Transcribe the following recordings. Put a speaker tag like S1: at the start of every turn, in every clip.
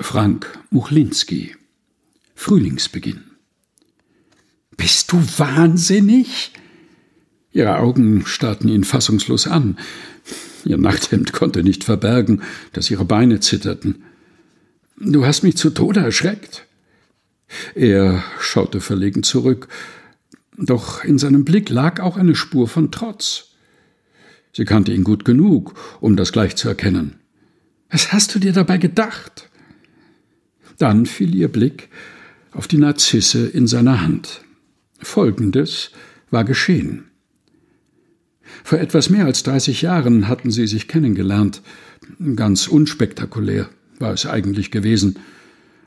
S1: Frank Muchlinski Frühlingsbeginn Bist du wahnsinnig? Ihre Augen starrten ihn fassungslos an. Ihr Nachthemd konnte nicht verbergen, dass ihre Beine zitterten. Du hast mich zu Tode erschreckt. Er schaute verlegen zurück, doch in seinem Blick lag auch eine Spur von Trotz. Sie kannte ihn gut genug, um das gleich zu erkennen. Was hast du dir dabei gedacht? Dann fiel ihr Blick auf die Narzisse in seiner Hand. Folgendes war geschehen. Vor etwas mehr als 30 Jahren hatten sie sich kennengelernt. Ganz unspektakulär war es eigentlich gewesen.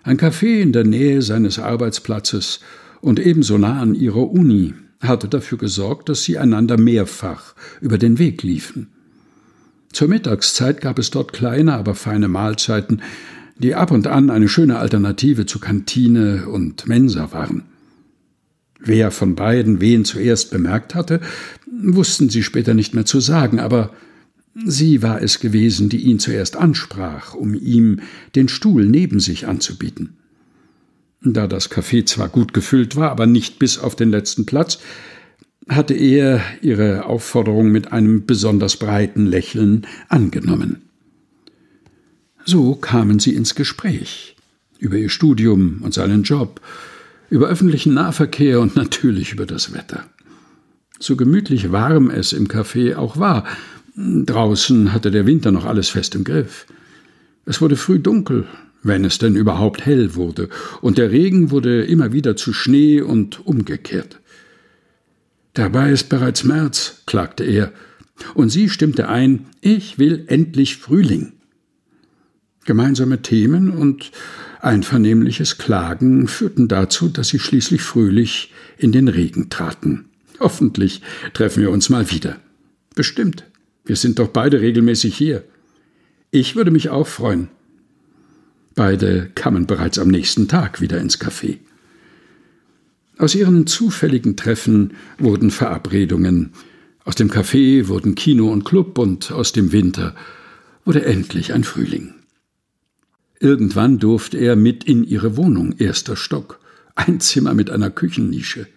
S1: Ein Café in der Nähe seines Arbeitsplatzes und ebenso nah an ihrer Uni hatte dafür gesorgt, dass sie einander mehrfach über den Weg liefen. Zur Mittagszeit gab es dort kleine, aber feine Mahlzeiten, die ab und an eine schöne Alternative zu Kantine und Mensa waren. Wer von beiden wen zuerst bemerkt hatte, wussten sie später nicht mehr zu sagen, aber sie war es gewesen, die ihn zuerst ansprach, um ihm den Stuhl neben sich anzubieten. Da das Café zwar gut gefüllt war, aber nicht bis auf den letzten Platz, hatte er ihre Aufforderung mit einem besonders breiten Lächeln angenommen. So kamen sie ins Gespräch über ihr Studium und seinen Job, über öffentlichen Nahverkehr und natürlich über das Wetter. So gemütlich warm es im Café auch war, draußen hatte der Winter noch alles fest im Griff. Es wurde früh dunkel, wenn es denn überhaupt hell wurde, und der Regen wurde immer wieder zu Schnee und umgekehrt. Dabei ist bereits März, klagte er, und sie stimmte ein, ich will endlich Frühling. Gemeinsame Themen und einvernehmliches Klagen führten dazu, dass sie schließlich fröhlich in den Regen traten. Hoffentlich treffen wir uns mal wieder. Bestimmt. Wir sind doch beide regelmäßig hier. Ich würde mich auch freuen. Beide kamen bereits am nächsten Tag wieder ins Café. Aus ihren zufälligen Treffen wurden Verabredungen. Aus dem Café wurden Kino und Club und aus dem Winter wurde endlich ein Frühling. Irgendwann durfte er mit in ihre Wohnung, erster Stock, ein Zimmer mit einer Küchennische.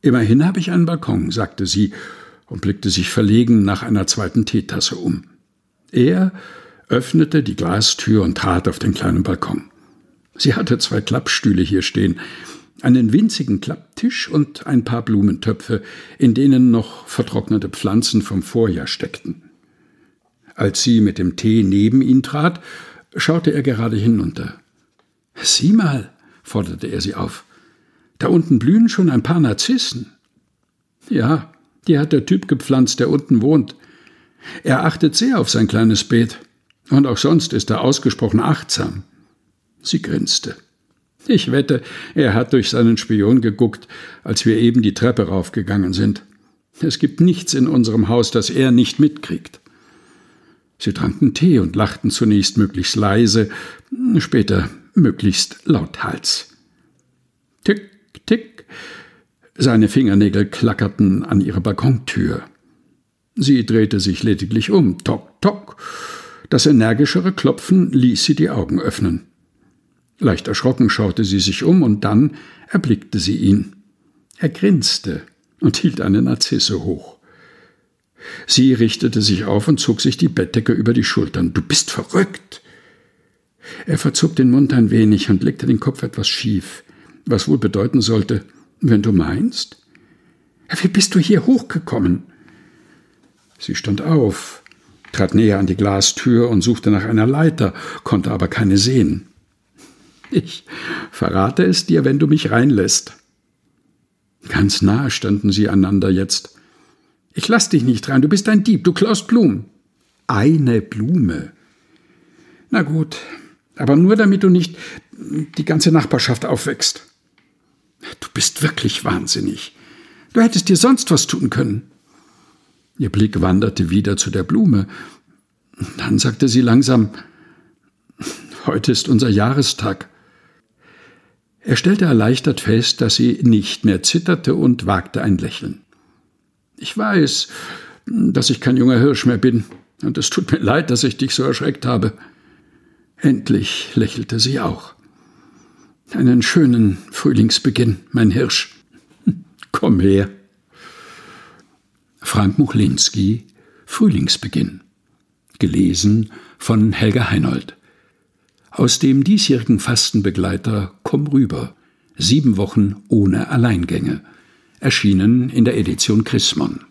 S1: Immerhin habe ich einen Balkon, sagte sie und blickte sich verlegen nach einer zweiten Teetasse um. Er öffnete die Glastür und trat auf den kleinen Balkon. Sie hatte zwei Klappstühle hier stehen, einen winzigen Klapptisch und ein paar Blumentöpfe, in denen noch vertrocknete Pflanzen vom Vorjahr steckten. Als sie mit dem Tee neben ihn trat, schaute er gerade hinunter. Sieh mal, forderte er sie auf. Da unten blühen schon ein paar Narzissen. Ja, die hat der Typ gepflanzt, der unten wohnt. Er achtet sehr auf sein kleines Beet. Und auch sonst ist er ausgesprochen achtsam. Sie grinste. Ich wette, er hat durch seinen Spion geguckt, als wir eben die Treppe raufgegangen sind. Es gibt nichts in unserem Haus, das er nicht mitkriegt. Sie tranken Tee und lachten zunächst möglichst leise, später möglichst lauthals. Tick, tick. Seine Fingernägel klackerten an ihrer Balkontür. Sie drehte sich lediglich um. Tok, tok. Das energischere Klopfen ließ sie die Augen öffnen. Leicht erschrocken schaute sie sich um und dann erblickte sie ihn. Er grinste und hielt eine Narzisse hoch. Sie richtete sich auf und zog sich die Bettdecke über die Schultern. Du bist verrückt. Er verzog den Mund ein wenig und legte den Kopf etwas schief, was wohl bedeuten sollte, wenn du meinst. Wie bist du hier hochgekommen? Sie stand auf, trat näher an die Glastür und suchte nach einer Leiter, konnte aber keine sehen. Ich verrate es dir, wenn du mich reinlässt. Ganz nahe standen sie einander jetzt. Ich lass dich nicht rein, du bist ein Dieb, du klaust Blumen. Eine Blume. Na gut, aber nur damit du nicht die ganze Nachbarschaft aufwächst. Du bist wirklich wahnsinnig. Du hättest dir sonst was tun können. Ihr Blick wanderte wieder zu der Blume. Dann sagte sie langsam Heute ist unser Jahrestag. Er stellte erleichtert fest, dass sie nicht mehr zitterte und wagte ein Lächeln. Ich weiß, dass ich kein junger Hirsch mehr bin, und es tut mir leid, dass ich dich so erschreckt habe. Endlich lächelte sie auch. Einen schönen Frühlingsbeginn, mein Hirsch. Komm her. Frank Muchlinski Frühlingsbeginn. Gelesen von Helga Heinold. Aus dem diesjährigen Fastenbegleiter Komm rüber. Sieben Wochen ohne Alleingänge. Erschienen in der Edition Chrismon.